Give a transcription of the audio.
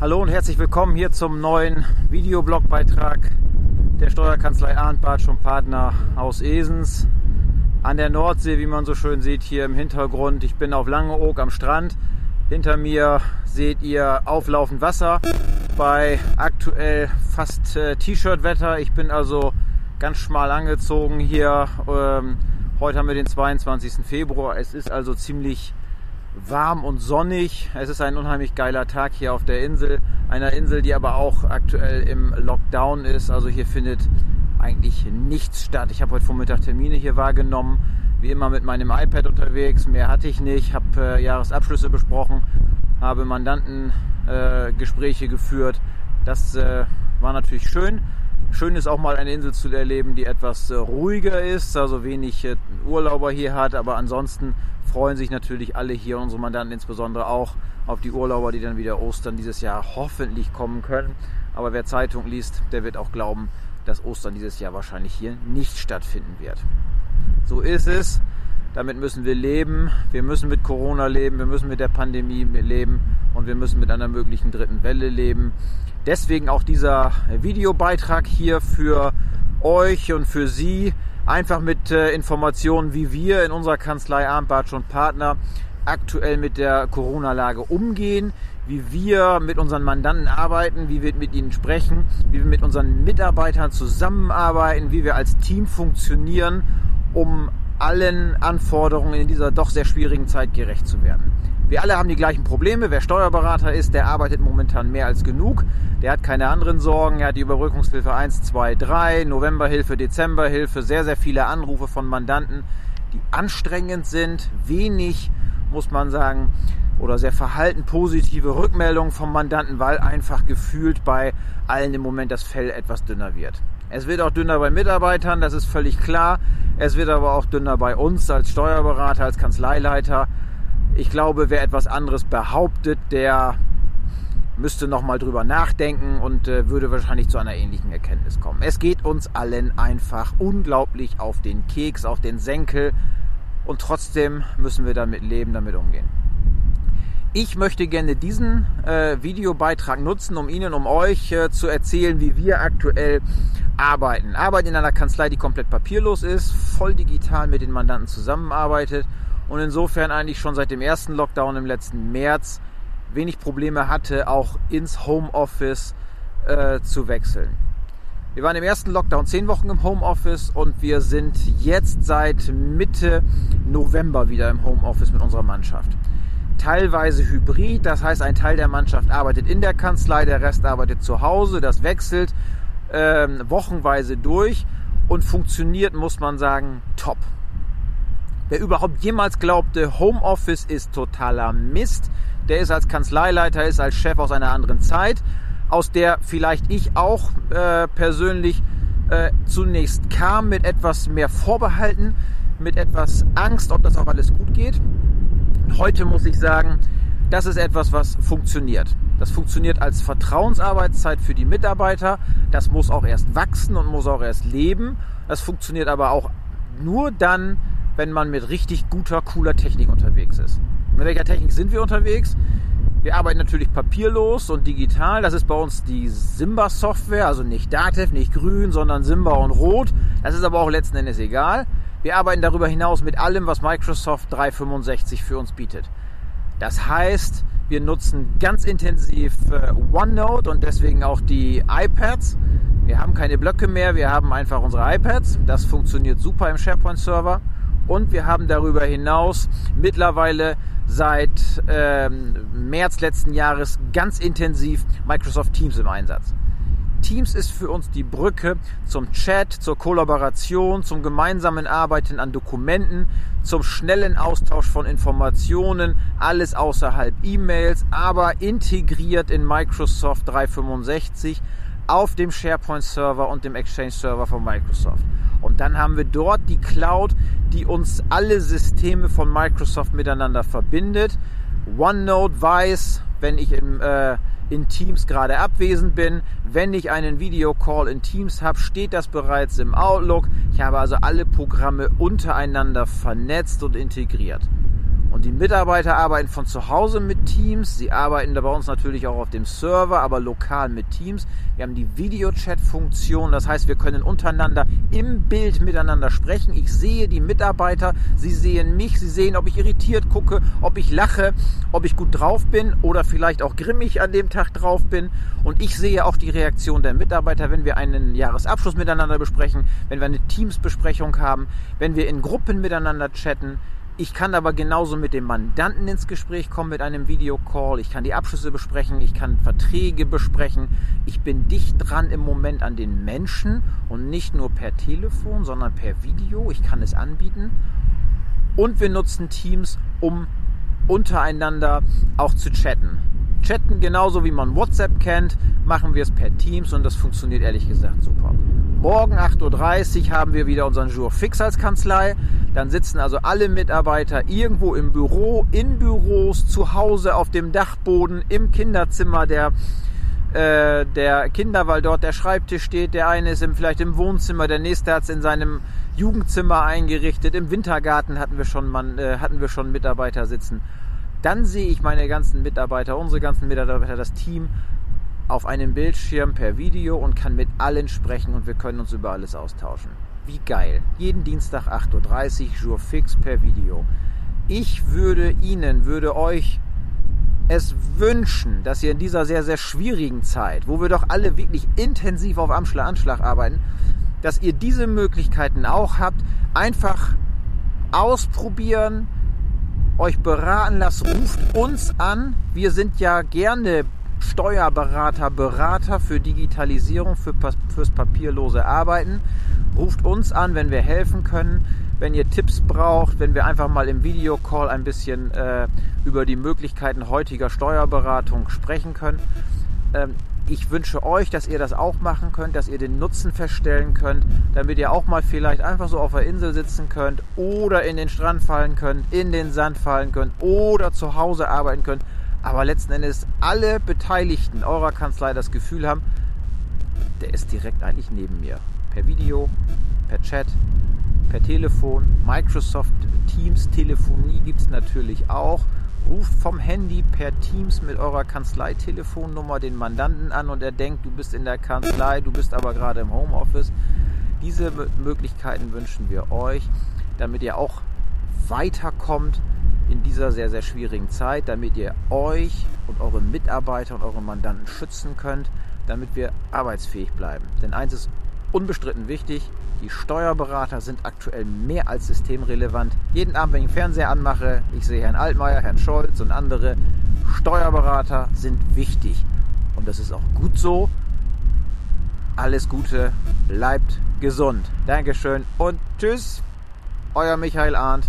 Hallo und herzlich willkommen hier zum neuen Videoblogbeitrag der Steuerkanzlei Arndt und Partner aus Esens an der Nordsee, wie man so schön sieht hier im Hintergrund. Ich bin auf Langeoog am Strand. Hinter mir seht ihr auflaufend Wasser bei aktuell fast äh, T-Shirt-Wetter. Ich bin also ganz schmal angezogen hier. Ähm, heute haben wir den 22. Februar. Es ist also ziemlich warm und sonnig. Es ist ein unheimlich geiler Tag hier auf der Insel. Einer Insel, die aber auch aktuell im Lockdown ist. Also hier findet eigentlich nichts statt. Ich habe heute Vormittag Termine hier wahrgenommen. Wie immer mit meinem iPad unterwegs. Mehr hatte ich nicht. Habe äh, Jahresabschlüsse besprochen. Habe Mandantengespräche äh, geführt. Das äh, war natürlich schön. Schön ist auch mal eine Insel zu erleben, die etwas äh, ruhiger ist, also wenig äh, Urlauber hier hat, aber ansonsten freuen sich natürlich alle hier, unsere Mandanten insbesondere auch, auf die Urlauber, die dann wieder Ostern dieses Jahr hoffentlich kommen können. Aber wer Zeitung liest, der wird auch glauben, dass Ostern dieses Jahr wahrscheinlich hier nicht stattfinden wird. So ist es. Damit müssen wir leben. Wir müssen mit Corona leben. Wir müssen mit der Pandemie leben. Und wir müssen mit einer möglichen dritten Welle leben. Deswegen auch dieser Videobeitrag hier für euch und für Sie. Einfach mit äh, Informationen, wie wir in unserer Kanzlei Arndt und Partner aktuell mit der Corona-Lage umgehen, wie wir mit unseren Mandanten arbeiten, wie wir mit ihnen sprechen, wie wir mit unseren Mitarbeitern zusammenarbeiten, wie wir als Team funktionieren, um allen Anforderungen in dieser doch sehr schwierigen Zeit gerecht zu werden. Wir alle haben die gleichen Probleme. Wer Steuerberater ist, der arbeitet momentan mehr als genug. Der hat keine anderen Sorgen. Er hat die Überbrückungshilfe 1, 2, 3, Novemberhilfe, Dezemberhilfe, sehr, sehr viele Anrufe von Mandanten, die anstrengend sind, wenig, muss man sagen, oder sehr verhalten positive Rückmeldungen vom Mandanten, weil einfach gefühlt bei allen im Moment das Fell etwas dünner wird. Es wird auch dünner bei Mitarbeitern, das ist völlig klar. Es wird aber auch dünner bei uns als Steuerberater, als Kanzleileiter. Ich glaube, wer etwas anderes behauptet, der müsste nochmal drüber nachdenken und äh, würde wahrscheinlich zu einer ähnlichen Erkenntnis kommen. Es geht uns allen einfach unglaublich auf den Keks, auf den Senkel und trotzdem müssen wir damit leben, damit umgehen. Ich möchte gerne diesen äh, Videobeitrag nutzen, um Ihnen, um euch äh, zu erzählen, wie wir aktuell arbeiten. Arbeiten in einer Kanzlei, die komplett papierlos ist, voll digital mit den Mandanten zusammenarbeitet und insofern eigentlich schon seit dem ersten Lockdown im letzten März wenig Probleme hatte, auch ins Homeoffice äh, zu wechseln. Wir waren im ersten Lockdown zehn Wochen im Homeoffice und wir sind jetzt seit Mitte November wieder im Homeoffice mit unserer Mannschaft. Teilweise hybrid, das heißt ein Teil der Mannschaft arbeitet in der Kanzlei, der Rest arbeitet zu Hause, das wechselt äh, wochenweise durch und funktioniert, muss man sagen, top. Wer überhaupt jemals glaubte, Homeoffice ist totaler Mist, der ist als Kanzleileiter, ist als Chef aus einer anderen Zeit, aus der vielleicht ich auch äh, persönlich äh, zunächst kam mit etwas mehr Vorbehalten, mit etwas Angst, ob das auch alles gut geht. Heute muss ich sagen, das ist etwas, was funktioniert. Das funktioniert als Vertrauensarbeitszeit für die Mitarbeiter. Das muss auch erst wachsen und muss auch erst leben. Das funktioniert aber auch nur dann, wenn man mit richtig guter, cooler Technik unterwegs ist. Mit welcher Technik sind wir unterwegs? Wir arbeiten natürlich papierlos und digital. Das ist bei uns die Simba-Software, also nicht Datev, nicht grün, sondern Simba und rot. Das ist aber auch letzten Endes egal. Wir arbeiten darüber hinaus mit allem, was Microsoft 365 für uns bietet. Das heißt, wir nutzen ganz intensiv äh, OneNote und deswegen auch die iPads. Wir haben keine Blöcke mehr, wir haben einfach unsere iPads. Das funktioniert super im SharePoint-Server. Und wir haben darüber hinaus mittlerweile seit ähm, März letzten Jahres ganz intensiv Microsoft Teams im Einsatz. Teams ist für uns die Brücke zum Chat, zur Kollaboration, zum gemeinsamen Arbeiten an Dokumenten, zum schnellen Austausch von Informationen, alles außerhalb E-Mails, aber integriert in Microsoft 365 auf dem SharePoint-Server und dem Exchange-Server von Microsoft. Und dann haben wir dort die Cloud, die uns alle Systeme von Microsoft miteinander verbindet. OneNote weiß, wenn ich im, äh, in Teams gerade abwesend bin, wenn ich einen Videocall in Teams habe, steht das bereits im Outlook. Ich habe also alle Programme untereinander vernetzt und integriert. Die Mitarbeiter arbeiten von zu Hause mit Teams. Sie arbeiten da bei uns natürlich auch auf dem Server, aber lokal mit Teams. Wir haben die Videochat-Funktion. Das heißt, wir können untereinander im Bild miteinander sprechen. Ich sehe die Mitarbeiter. Sie sehen mich. Sie sehen, ob ich irritiert gucke, ob ich lache, ob ich gut drauf bin oder vielleicht auch grimmig an dem Tag drauf bin. Und ich sehe auch die Reaktion der Mitarbeiter, wenn wir einen Jahresabschluss miteinander besprechen, wenn wir eine Teamsbesprechung haben, wenn wir in Gruppen miteinander chatten ich kann aber genauso mit dem Mandanten ins Gespräch kommen mit einem Videocall. Ich kann die Abschlüsse besprechen, ich kann Verträge besprechen. Ich bin dicht dran im Moment an den Menschen und nicht nur per Telefon, sondern per Video. Ich kann es anbieten. Und wir nutzen Teams, um untereinander auch zu chatten. Chatten genauso wie man WhatsApp kennt, machen wir es per Teams und das funktioniert ehrlich gesagt super. Morgen 8.30 Uhr haben wir wieder unseren Jour Fix als Kanzlei. Dann sitzen also alle Mitarbeiter irgendwo im Büro, in Büros, zu Hause, auf dem Dachboden, im Kinderzimmer der, äh, der Kinder, weil dort der Schreibtisch steht. Der eine ist im, vielleicht im Wohnzimmer, der nächste hat es in seinem Jugendzimmer eingerichtet. Im Wintergarten hatten wir schon, man, äh, hatten wir schon Mitarbeiter sitzen. Dann sehe ich meine ganzen Mitarbeiter, unsere ganzen Mitarbeiter, das Team auf einem Bildschirm per Video und kann mit allen sprechen und wir können uns über alles austauschen. Wie geil. Jeden Dienstag 8.30 Uhr, Jour fix per Video. Ich würde Ihnen, würde euch es wünschen, dass ihr in dieser sehr, sehr schwierigen Zeit, wo wir doch alle wirklich intensiv auf Anschlag, Anschlag arbeiten, dass ihr diese Möglichkeiten auch habt. Einfach ausprobieren, euch beraten lasst, ruft uns an. Wir sind ja gerne Steuerberater, Berater für Digitalisierung, für, fürs papierlose Arbeiten. Ruft uns an, wenn wir helfen können, wenn ihr Tipps braucht, wenn wir einfach mal im Videocall ein bisschen äh, über die Möglichkeiten heutiger Steuerberatung sprechen können. Ähm, ich wünsche euch, dass ihr das auch machen könnt, dass ihr den Nutzen feststellen könnt, damit ihr auch mal vielleicht einfach so auf der Insel sitzen könnt oder in den Strand fallen könnt, in den Sand fallen könnt oder zu Hause arbeiten könnt. Aber letzten Endes alle Beteiligten eurer Kanzlei das Gefühl haben, der ist direkt eigentlich neben mir per Video, per Chat, per Telefon. Microsoft Teams Telefonie gibt es natürlich auch. Ruft vom Handy per Teams mit eurer Kanzlei-Telefonnummer den Mandanten an und er denkt, du bist in der Kanzlei, du bist aber gerade im Homeoffice. Diese Möglichkeiten wünschen wir euch, damit ihr auch weiterkommt in dieser sehr, sehr schwierigen Zeit, damit ihr euch und eure Mitarbeiter und eure Mandanten schützen könnt, damit wir arbeitsfähig bleiben. Denn eins ist unbestritten wichtig. Die Steuerberater sind aktuell mehr als systemrelevant. Jeden Abend, wenn ich den Fernseher anmache, ich sehe Herrn Altmaier, Herrn Scholz und andere Steuerberater sind wichtig. Und das ist auch gut so. Alles Gute, bleibt gesund. Dankeschön und tschüss, euer Michael Arndt.